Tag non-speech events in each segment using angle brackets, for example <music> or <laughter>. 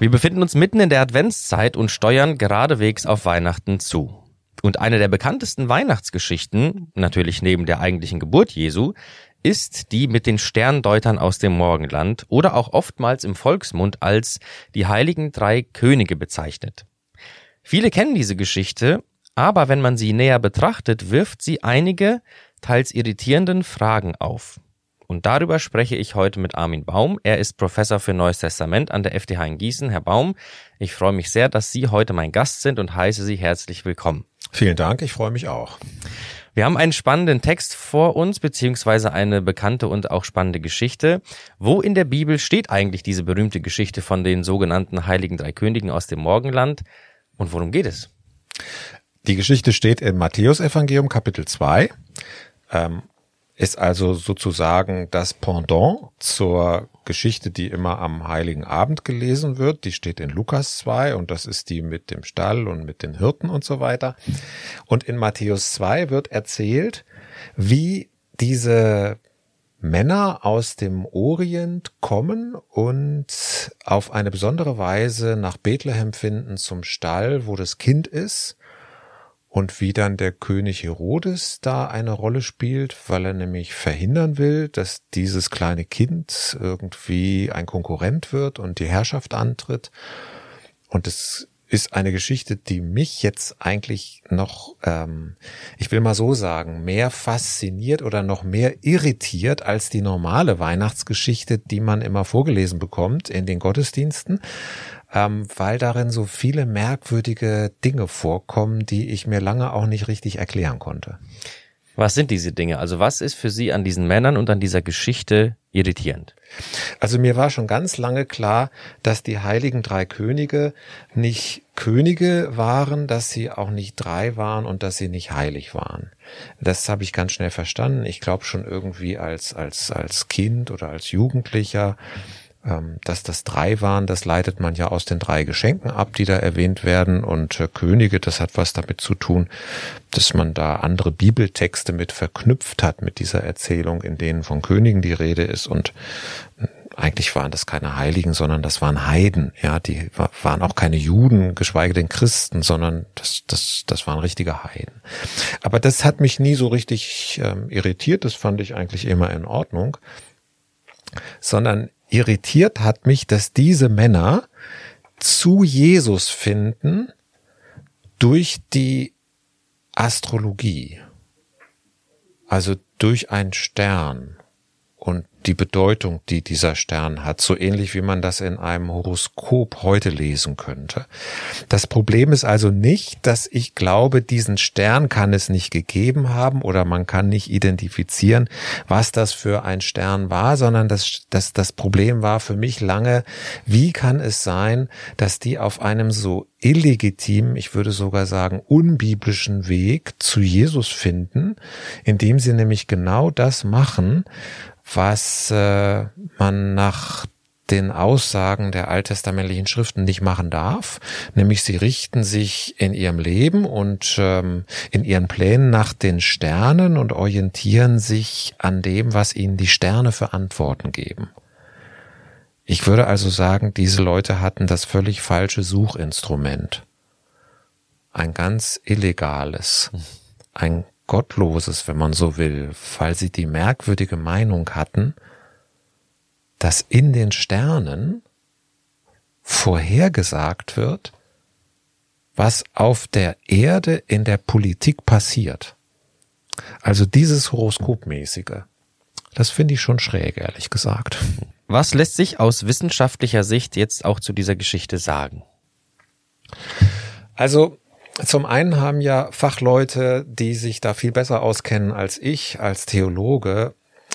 Wir befinden uns mitten in der Adventszeit und steuern geradewegs auf Weihnachten zu. Und eine der bekanntesten Weihnachtsgeschichten, natürlich neben der eigentlichen Geburt Jesu, ist die mit den Sterndeutern aus dem Morgenland oder auch oftmals im Volksmund als die heiligen drei Könige bezeichnet. Viele kennen diese Geschichte, aber wenn man sie näher betrachtet, wirft sie einige, teils irritierenden Fragen auf. Und darüber spreche ich heute mit Armin Baum. Er ist Professor für Neues Testament an der FTH in Gießen. Herr Baum, ich freue mich sehr, dass Sie heute mein Gast sind und heiße Sie herzlich willkommen. Vielen Dank, ich freue mich auch. Wir haben einen spannenden Text vor uns, beziehungsweise eine bekannte und auch spannende Geschichte. Wo in der Bibel steht eigentlich diese berühmte Geschichte von den sogenannten Heiligen Drei Königen aus dem Morgenland? Und worum geht es? Die Geschichte steht im Matthäusevangelium Kapitel 2. Ähm, ist also sozusagen das Pendant zur Geschichte, die immer am Heiligen Abend gelesen wird. Die steht in Lukas 2 und das ist die mit dem Stall und mit den Hirten und so weiter. Und in Matthäus 2 wird erzählt, wie diese Männer aus dem Orient kommen und auf eine besondere Weise nach Bethlehem finden zum Stall, wo das Kind ist und wie dann der König Herodes da eine Rolle spielt, weil er nämlich verhindern will, dass dieses kleine Kind irgendwie ein Konkurrent wird und die Herrschaft antritt. Und es ist eine Geschichte, die mich jetzt eigentlich noch, ähm, ich will mal so sagen, mehr fasziniert oder noch mehr irritiert als die normale Weihnachtsgeschichte, die man immer vorgelesen bekommt in den Gottesdiensten ähm, weil darin so viele merkwürdige Dinge vorkommen, die ich mir lange auch nicht richtig erklären konnte. Was sind diese Dinge? Also was ist für Sie an diesen Männern und an dieser Geschichte irritierend? Also mir war schon ganz lange klar, dass die heiligen drei Könige nicht Könige waren, dass sie auch nicht drei waren und dass sie nicht heilig waren. Das habe ich ganz schnell verstanden. Ich glaube schon irgendwie als als als Kind oder als Jugendlicher dass das drei waren, das leitet man ja aus den drei Geschenken ab, die da erwähnt werden. Und äh, Könige, das hat was damit zu tun, dass man da andere Bibeltexte mit verknüpft hat mit dieser Erzählung, in denen von Königen die Rede ist. Und äh, eigentlich waren das keine Heiligen, sondern das waren Heiden. Ja, die waren auch keine Juden, geschweige denn Christen, sondern das, das, das waren richtige Heiden. Aber das hat mich nie so richtig ähm, irritiert. Das fand ich eigentlich immer in Ordnung. Sondern irritiert hat mich, dass diese Männer zu Jesus finden durch die Astrologie, also durch einen Stern die Bedeutung, die dieser Stern hat, so ähnlich wie man das in einem Horoskop heute lesen könnte. Das Problem ist also nicht, dass ich glaube, diesen Stern kann es nicht gegeben haben oder man kann nicht identifizieren, was das für ein Stern war, sondern das, das, das Problem war für mich lange, wie kann es sein, dass die auf einem so illegitimen, ich würde sogar sagen unbiblischen Weg zu Jesus finden, indem sie nämlich genau das machen, was äh, man nach den Aussagen der alttestamentlichen Schriften nicht machen darf, nämlich sie richten sich in ihrem Leben und ähm, in ihren Plänen nach den Sternen und orientieren sich an dem, was ihnen die Sterne für Antworten geben. Ich würde also sagen, diese Leute hatten das völlig falsche Suchinstrument. Ein ganz illegales, ein Gottloses, wenn man so will, weil sie die merkwürdige Meinung hatten, dass in den Sternen vorhergesagt wird, was auf der Erde in der Politik passiert. Also dieses Horoskopmäßige. Das finde ich schon schräg, ehrlich gesagt. Was lässt sich aus wissenschaftlicher Sicht jetzt auch zu dieser Geschichte sagen? Also zum einen haben ja Fachleute, die sich da viel besser auskennen als ich, als Theologe,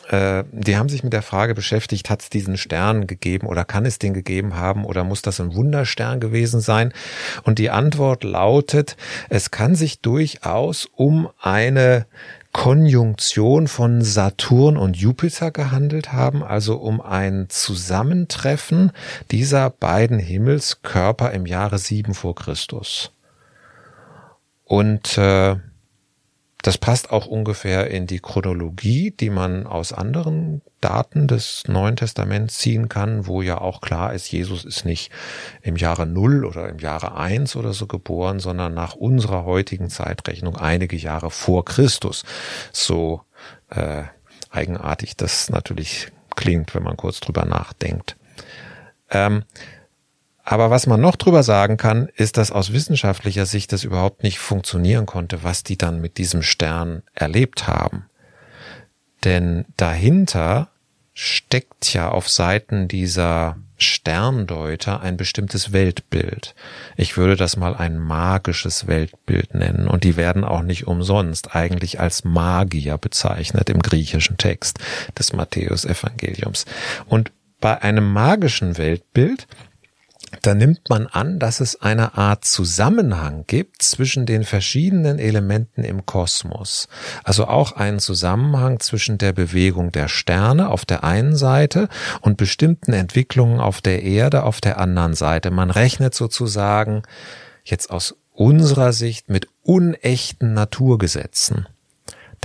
äh, die haben sich mit der Frage beschäftigt, hat es diesen Stern gegeben oder kann es den gegeben haben oder muss das ein Wunderstern gewesen sein? Und die Antwort lautet, es kann sich durchaus um eine Konjunktion von Saturn und Jupiter gehandelt haben, also um ein Zusammentreffen dieser beiden Himmelskörper im Jahre sieben vor Christus. Und äh, das passt auch ungefähr in die Chronologie, die man aus anderen Daten des Neuen Testaments ziehen kann, wo ja auch klar ist, Jesus ist nicht im Jahre Null oder im Jahre eins oder so geboren, sondern nach unserer heutigen Zeitrechnung einige Jahre vor Christus. So äh, eigenartig das natürlich klingt, wenn man kurz drüber nachdenkt. Ähm, aber was man noch drüber sagen kann, ist, dass aus wissenschaftlicher Sicht das überhaupt nicht funktionieren konnte, was die dann mit diesem Stern erlebt haben. Denn dahinter steckt ja auf Seiten dieser Sterndeuter ein bestimmtes Weltbild. Ich würde das mal ein magisches Weltbild nennen. Und die werden auch nicht umsonst eigentlich als Magier bezeichnet im griechischen Text des Matthäus-Evangeliums. Und bei einem magischen Weltbild da nimmt man an, dass es eine Art Zusammenhang gibt zwischen den verschiedenen Elementen im Kosmos. Also auch einen Zusammenhang zwischen der Bewegung der Sterne auf der einen Seite und bestimmten Entwicklungen auf der Erde auf der anderen Seite. Man rechnet sozusagen jetzt aus unserer Sicht mit unechten Naturgesetzen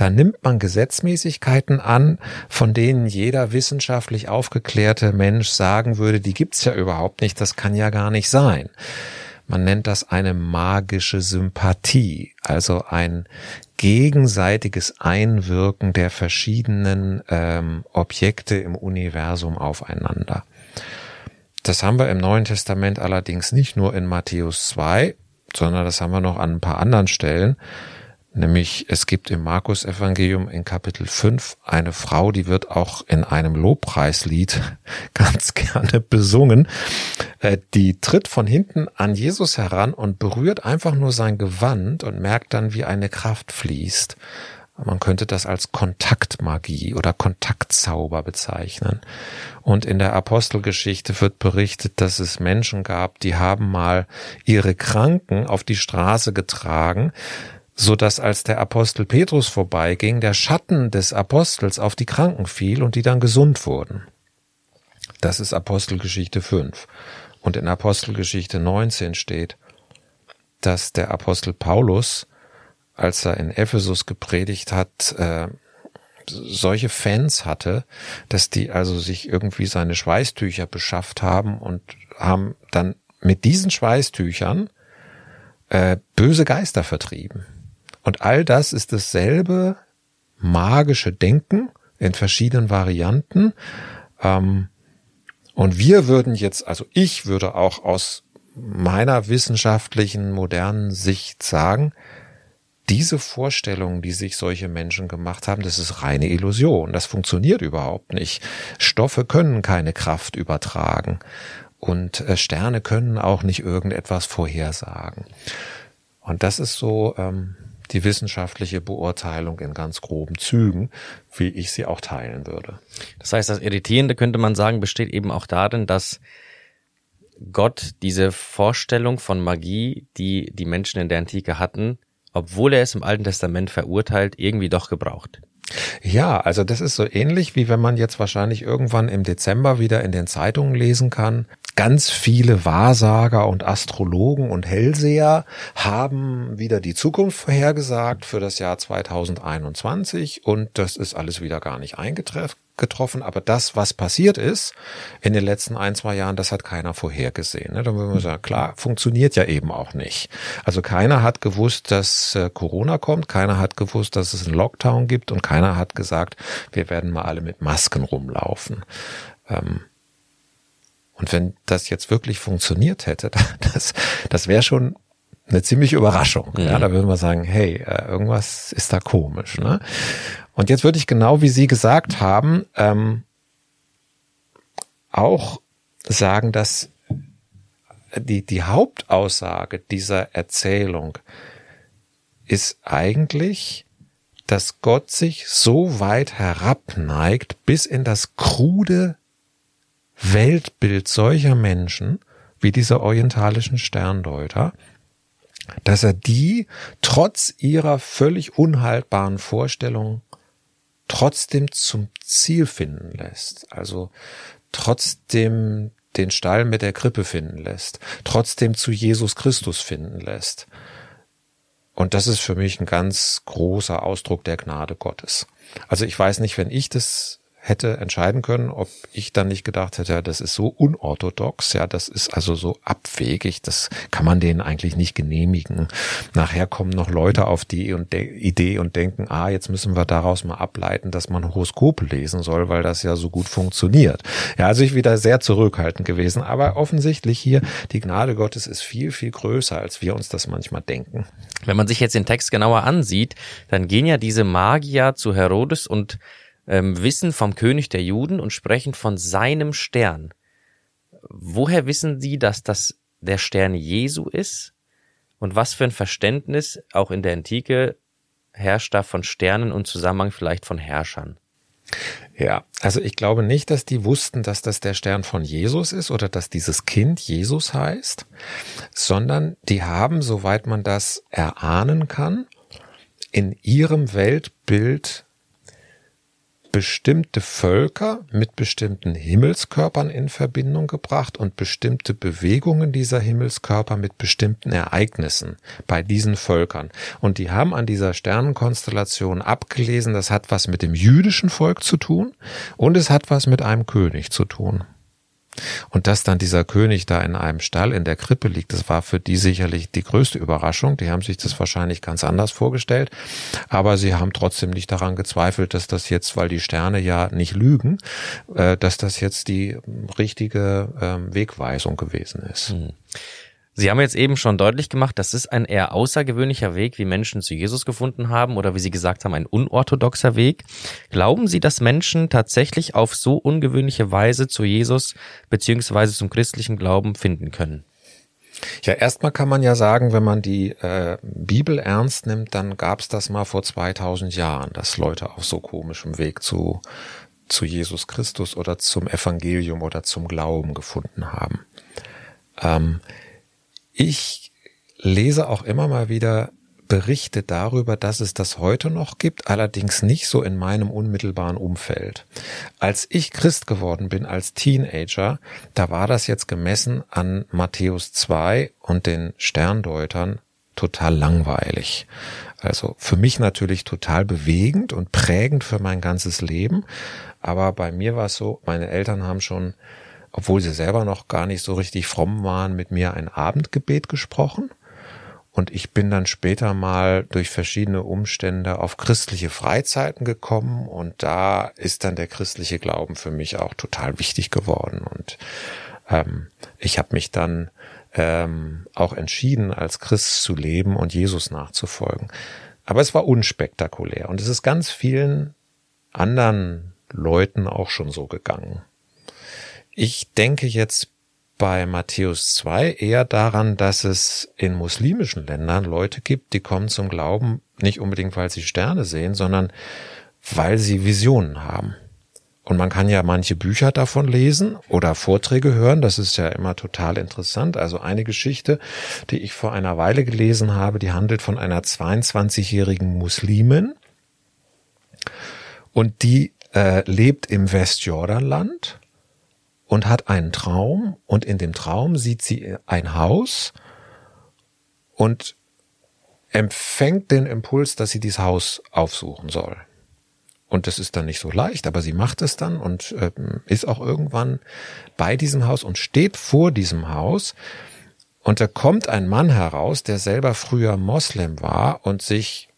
da nimmt man Gesetzmäßigkeiten an, von denen jeder wissenschaftlich aufgeklärte Mensch sagen würde, die gibt's ja überhaupt nicht, das kann ja gar nicht sein. Man nennt das eine magische Sympathie, also ein gegenseitiges Einwirken der verschiedenen ähm, Objekte im Universum aufeinander. Das haben wir im Neuen Testament allerdings nicht nur in Matthäus 2, sondern das haben wir noch an ein paar anderen Stellen. Nämlich es gibt im Markus Evangelium in Kapitel 5 eine Frau, die wird auch in einem Lobpreislied <laughs> ganz gerne besungen. Äh, die tritt von hinten an Jesus heran und berührt einfach nur sein Gewand und merkt dann, wie eine Kraft fließt. Man könnte das als Kontaktmagie oder Kontaktzauber bezeichnen. Und in der Apostelgeschichte wird berichtet, dass es Menschen gab, die haben mal ihre Kranken auf die Straße getragen, so dass als der Apostel Petrus vorbeiging, der Schatten des Apostels auf die Kranken fiel und die dann gesund wurden. Das ist Apostelgeschichte 5. Und in Apostelgeschichte 19 steht, dass der Apostel Paulus, als er in Ephesus gepredigt hat, äh, solche Fans hatte, dass die also sich irgendwie seine Schweißtücher beschafft haben und haben dann mit diesen Schweißtüchern äh, böse Geister vertrieben. Und all das ist dasselbe magische Denken in verschiedenen Varianten. Ähm, und wir würden jetzt, also ich würde auch aus meiner wissenschaftlichen modernen Sicht sagen, diese Vorstellungen, die sich solche Menschen gemacht haben, das ist reine Illusion. Das funktioniert überhaupt nicht. Stoffe können keine Kraft übertragen und äh, Sterne können auch nicht irgendetwas vorhersagen. Und das ist so ähm, die wissenschaftliche Beurteilung in ganz groben Zügen, wie ich sie auch teilen würde. Das heißt, das Irritierende könnte man sagen, besteht eben auch darin, dass Gott diese Vorstellung von Magie, die die Menschen in der Antike hatten, obwohl er es im Alten Testament verurteilt, irgendwie doch gebraucht. Ja, also das ist so ähnlich, wie wenn man jetzt wahrscheinlich irgendwann im Dezember wieder in den Zeitungen lesen kann, ganz viele Wahrsager und Astrologen und Hellseher haben wieder die Zukunft vorhergesagt für das Jahr 2021 und das ist alles wieder gar nicht eingetroffen. Aber das, was passiert ist in den letzten ein, zwei Jahren, das hat keiner vorhergesehen. Ne? Dann würden wir sagen, klar, funktioniert ja eben auch nicht. Also keiner hat gewusst, dass äh, Corona kommt, keiner hat gewusst, dass es einen Lockdown gibt und keiner hat gesagt, wir werden mal alle mit Masken rumlaufen. Ähm, und wenn das jetzt wirklich funktioniert hätte, <laughs> das, das wäre schon eine ziemliche Überraschung. Mhm. Ja, da würden wir sagen, hey, äh, irgendwas ist da komisch. Ne? Und jetzt würde ich genau wie Sie gesagt haben, ähm, auch sagen, dass die, die Hauptaussage dieser Erzählung ist eigentlich, dass Gott sich so weit herabneigt bis in das krude Weltbild solcher Menschen wie dieser orientalischen Sterndeuter, dass er die trotz ihrer völlig unhaltbaren Vorstellungen trotzdem zum Ziel finden lässt, also trotzdem den Stall mit der Krippe finden lässt, trotzdem zu Jesus Christus finden lässt. Und das ist für mich ein ganz großer Ausdruck der Gnade Gottes. Also ich weiß nicht, wenn ich das hätte entscheiden können, ob ich dann nicht gedacht hätte, das ist so unorthodox, ja, das ist also so abwegig, das kann man denen eigentlich nicht genehmigen. Nachher kommen noch Leute auf die Idee und denken, ah, jetzt müssen wir daraus mal ableiten, dass man Horoskope lesen soll, weil das ja so gut funktioniert. Ja, also ich wieder sehr zurückhaltend gewesen, aber offensichtlich hier, die Gnade Gottes ist viel, viel größer, als wir uns das manchmal denken. Wenn man sich jetzt den Text genauer ansieht, dann gehen ja diese Magier zu Herodes und ähm, wissen vom König der Juden und sprechen von seinem Stern. Woher wissen Sie, dass das der Stern Jesu ist? Und was für ein Verständnis auch in der Antike herrscht da von Sternen und Zusammenhang vielleicht von Herrschern? Ja, also ich glaube nicht, dass die wussten, dass das der Stern von Jesus ist oder dass dieses Kind Jesus heißt, sondern die haben, soweit man das erahnen kann, in ihrem Weltbild bestimmte Völker mit bestimmten Himmelskörpern in Verbindung gebracht und bestimmte Bewegungen dieser Himmelskörper mit bestimmten Ereignissen bei diesen Völkern. Und die haben an dieser Sternenkonstellation abgelesen, das hat was mit dem jüdischen Volk zu tun und es hat was mit einem König zu tun. Und dass dann dieser König da in einem Stall in der Krippe liegt, das war für die sicherlich die größte Überraschung. Die haben sich das wahrscheinlich ganz anders vorgestellt. Aber sie haben trotzdem nicht daran gezweifelt, dass das jetzt, weil die Sterne ja nicht lügen, äh, dass das jetzt die richtige ähm, Wegweisung gewesen ist. Hm. Sie haben jetzt eben schon deutlich gemacht, das ist ein eher außergewöhnlicher Weg, wie Menschen zu Jesus gefunden haben oder wie Sie gesagt haben, ein unorthodoxer Weg. Glauben Sie, dass Menschen tatsächlich auf so ungewöhnliche Weise zu Jesus beziehungsweise zum christlichen Glauben finden können? Ja, erstmal kann man ja sagen, wenn man die äh, Bibel ernst nimmt, dann gab es das mal vor 2000 Jahren, dass Leute auf so komischem Weg zu, zu Jesus Christus oder zum Evangelium oder zum Glauben gefunden haben. Ähm, ich lese auch immer mal wieder Berichte darüber, dass es das heute noch gibt, allerdings nicht so in meinem unmittelbaren Umfeld. Als ich Christ geworden bin, als Teenager, da war das jetzt gemessen an Matthäus 2 und den Sterndeutern total langweilig. Also für mich natürlich total bewegend und prägend für mein ganzes Leben. Aber bei mir war es so, meine Eltern haben schon obwohl sie selber noch gar nicht so richtig fromm waren, mit mir ein Abendgebet gesprochen. Und ich bin dann später mal durch verschiedene Umstände auf christliche Freizeiten gekommen und da ist dann der christliche Glauben für mich auch total wichtig geworden. Und ähm, ich habe mich dann ähm, auch entschieden, als Christ zu leben und Jesus nachzufolgen. Aber es war unspektakulär und es ist ganz vielen anderen Leuten auch schon so gegangen. Ich denke jetzt bei Matthäus 2 eher daran, dass es in muslimischen Ländern Leute gibt, die kommen zum Glauben nicht unbedingt, weil sie Sterne sehen, sondern weil sie Visionen haben. Und man kann ja manche Bücher davon lesen oder Vorträge hören. Das ist ja immer total interessant. Also eine Geschichte, die ich vor einer Weile gelesen habe, die handelt von einer 22-jährigen Muslimin. Und die äh, lebt im Westjordanland und hat einen Traum und in dem Traum sieht sie ein Haus und empfängt den Impuls, dass sie dieses Haus aufsuchen soll. Und das ist dann nicht so leicht, aber sie macht es dann und äh, ist auch irgendwann bei diesem Haus und steht vor diesem Haus. Und da kommt ein Mann heraus, der selber früher Moslem war und sich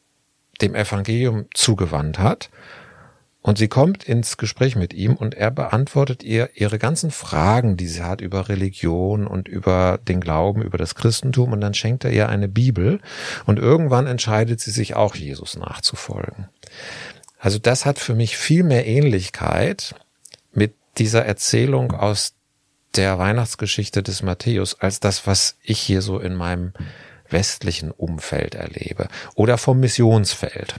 dem Evangelium zugewandt hat und sie kommt ins Gespräch mit ihm und er beantwortet ihr ihre ganzen Fragen, die sie hat über Religion und über den Glauben, über das Christentum. Und dann schenkt er ihr eine Bibel. Und irgendwann entscheidet sie sich auch Jesus nachzufolgen. Also das hat für mich viel mehr Ähnlichkeit mit dieser Erzählung aus der Weihnachtsgeschichte des Matthäus als das, was ich hier so in meinem westlichen Umfeld erlebe oder vom Missionsfeld.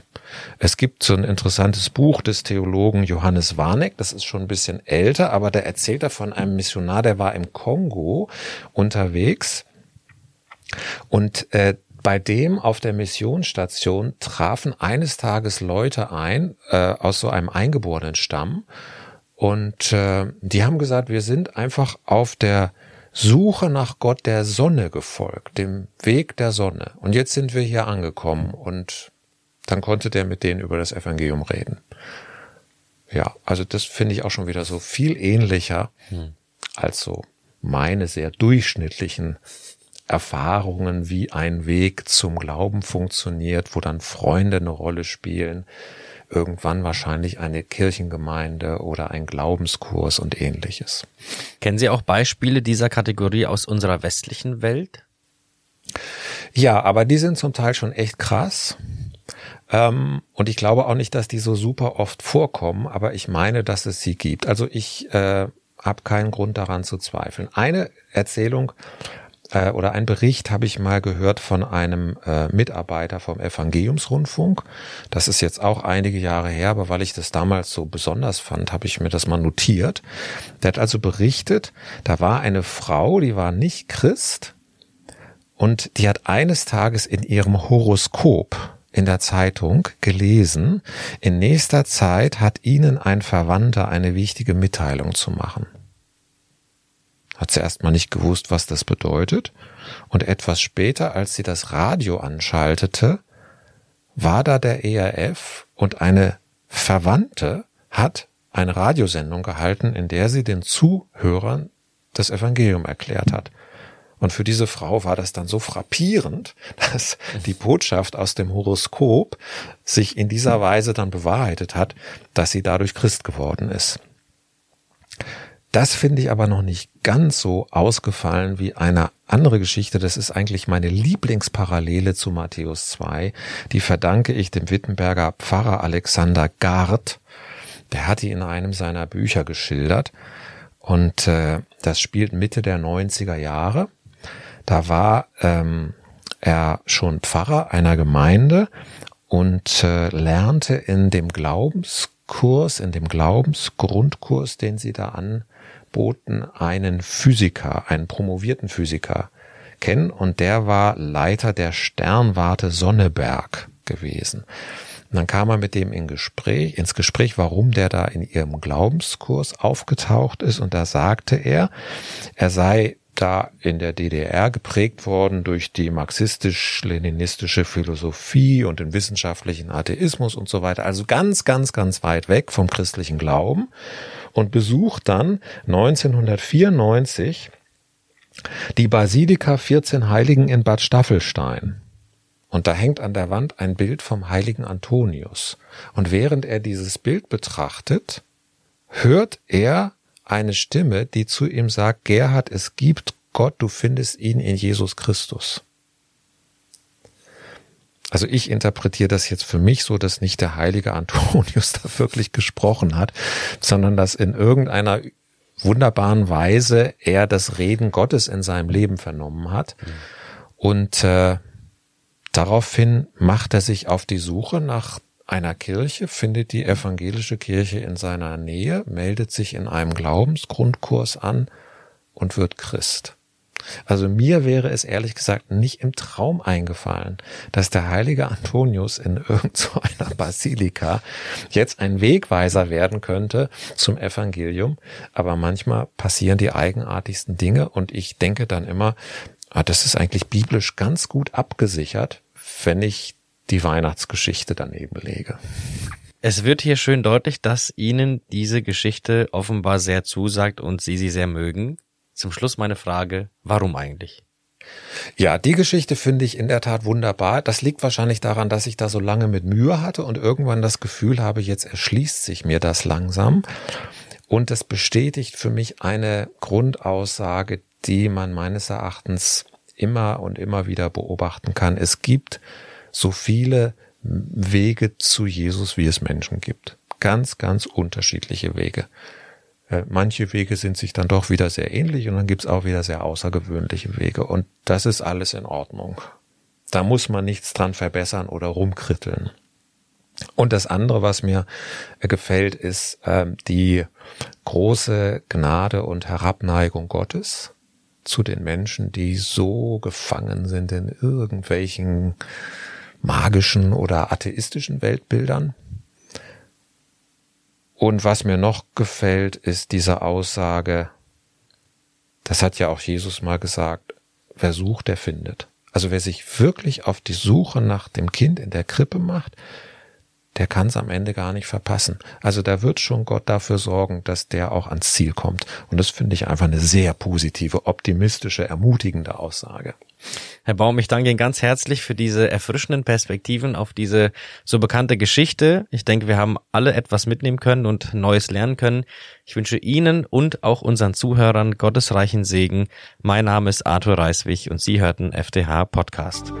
Es gibt so ein interessantes Buch des Theologen Johannes Warneck, das ist schon ein bisschen älter, aber da erzählt er von einem Missionar, der war im Kongo unterwegs und äh, bei dem auf der Missionsstation trafen eines Tages Leute ein äh, aus so einem eingeborenen Stamm und äh, die haben gesagt, wir sind einfach auf der Suche nach Gott der Sonne gefolgt, dem Weg der Sonne. Und jetzt sind wir hier angekommen und dann konnte der mit denen über das Evangelium reden. Ja, also das finde ich auch schon wieder so viel ähnlicher hm. als so meine sehr durchschnittlichen Erfahrungen, wie ein Weg zum Glauben funktioniert, wo dann Freunde eine Rolle spielen, irgendwann wahrscheinlich eine Kirchengemeinde oder ein Glaubenskurs und ähnliches. Kennen Sie auch Beispiele dieser Kategorie aus unserer westlichen Welt? Ja, aber die sind zum Teil schon echt krass. Ähm, und ich glaube auch nicht, dass die so super oft vorkommen, aber ich meine, dass es sie gibt. Also ich äh, habe keinen Grund daran zu zweifeln. Eine Erzählung äh, oder ein Bericht habe ich mal gehört von einem äh, Mitarbeiter vom Evangeliumsrundfunk. Das ist jetzt auch einige Jahre her, aber weil ich das damals so besonders fand, habe ich mir das mal notiert. Der hat also berichtet, da war eine Frau, die war nicht Christ und die hat eines Tages in ihrem Horoskop in der Zeitung gelesen, in nächster Zeit hat Ihnen ein Verwandter eine wichtige Mitteilung zu machen. Hat sie erstmal nicht gewusst, was das bedeutet. Und etwas später, als sie das Radio anschaltete, war da der ERF und eine Verwandte hat eine Radiosendung gehalten, in der sie den Zuhörern das Evangelium erklärt hat. Und für diese Frau war das dann so frappierend, <laughs> dass die Botschaft aus dem Horoskop sich in dieser Weise dann bewahrheitet hat, dass sie dadurch Christ geworden ist. Das finde ich aber noch nicht ganz so ausgefallen wie eine andere Geschichte. Das ist eigentlich meine Lieblingsparallele zu Matthäus 2. Die verdanke ich dem Wittenberger Pfarrer Alexander Gard. Der hat die in einem seiner Bücher geschildert. Und äh, das spielt Mitte der 90er Jahre. Da war ähm, er schon Pfarrer einer Gemeinde und äh, lernte in dem Glaubenskurs, in dem Glaubensgrundkurs, den sie da an Boten einen Physiker, einen promovierten Physiker kennen und der war Leiter der Sternwarte Sonneberg gewesen. Und dann kam er mit dem in Gespräch, ins Gespräch, warum der da in ihrem Glaubenskurs aufgetaucht ist und da sagte er, er sei da in der DDR geprägt worden durch die marxistisch-leninistische Philosophie und den wissenschaftlichen Atheismus und so weiter. Also ganz, ganz, ganz weit weg vom christlichen Glauben und besucht dann 1994 die Basilika 14 Heiligen in Bad Staffelstein. Und da hängt an der Wand ein Bild vom heiligen Antonius. Und während er dieses Bild betrachtet, hört er eine Stimme, die zu ihm sagt, Gerhard, es gibt Gott, du findest ihn in Jesus Christus. Also ich interpretiere das jetzt für mich so, dass nicht der heilige Antonius <laughs> da wirklich gesprochen hat, sondern dass in irgendeiner wunderbaren Weise er das Reden Gottes in seinem Leben vernommen hat. Und äh, daraufhin macht er sich auf die Suche nach einer Kirche, findet die evangelische Kirche in seiner Nähe, meldet sich in einem Glaubensgrundkurs an und wird Christ. Also mir wäre es ehrlich gesagt nicht im Traum eingefallen, dass der heilige Antonius in irgendeiner so Basilika jetzt ein Wegweiser werden könnte zum Evangelium. Aber manchmal passieren die eigenartigsten Dinge und ich denke dann immer, ah, das ist eigentlich biblisch ganz gut abgesichert, wenn ich die Weihnachtsgeschichte daneben lege. Es wird hier schön deutlich, dass Ihnen diese Geschichte offenbar sehr zusagt und Sie sie sehr mögen. Zum Schluss meine Frage, warum eigentlich? Ja, die Geschichte finde ich in der Tat wunderbar. Das liegt wahrscheinlich daran, dass ich da so lange mit Mühe hatte und irgendwann das Gefühl habe, jetzt erschließt sich mir das langsam. Und das bestätigt für mich eine Grundaussage, die man meines Erachtens immer und immer wieder beobachten kann. Es gibt so viele Wege zu Jesus, wie es Menschen gibt. Ganz, ganz unterschiedliche Wege. Äh, manche Wege sind sich dann doch wieder sehr ähnlich und dann gibt's auch wieder sehr außergewöhnliche Wege. Und das ist alles in Ordnung. Da muss man nichts dran verbessern oder rumkritteln. Und das andere, was mir äh, gefällt, ist äh, die große Gnade und Herabneigung Gottes zu den Menschen, die so gefangen sind in irgendwelchen magischen oder atheistischen Weltbildern und was mir noch gefällt, ist diese Aussage, Das hat ja auch Jesus mal gesagt, wer sucht, der findet. Also wer sich wirklich auf die Suche nach dem Kind in der Krippe macht, der kann es am Ende gar nicht verpassen. Also da wird schon Gott dafür sorgen, dass der auch ans Ziel kommt. Und das finde ich einfach eine sehr positive, optimistische, ermutigende Aussage. Herr Baum, ich danke Ihnen ganz herzlich für diese erfrischenden Perspektiven auf diese so bekannte Geschichte. Ich denke, wir haben alle etwas mitnehmen können und Neues lernen können. Ich wünsche Ihnen und auch unseren Zuhörern gottesreichen Segen. Mein Name ist Arthur Reiswig und Sie hörten FDH Podcast.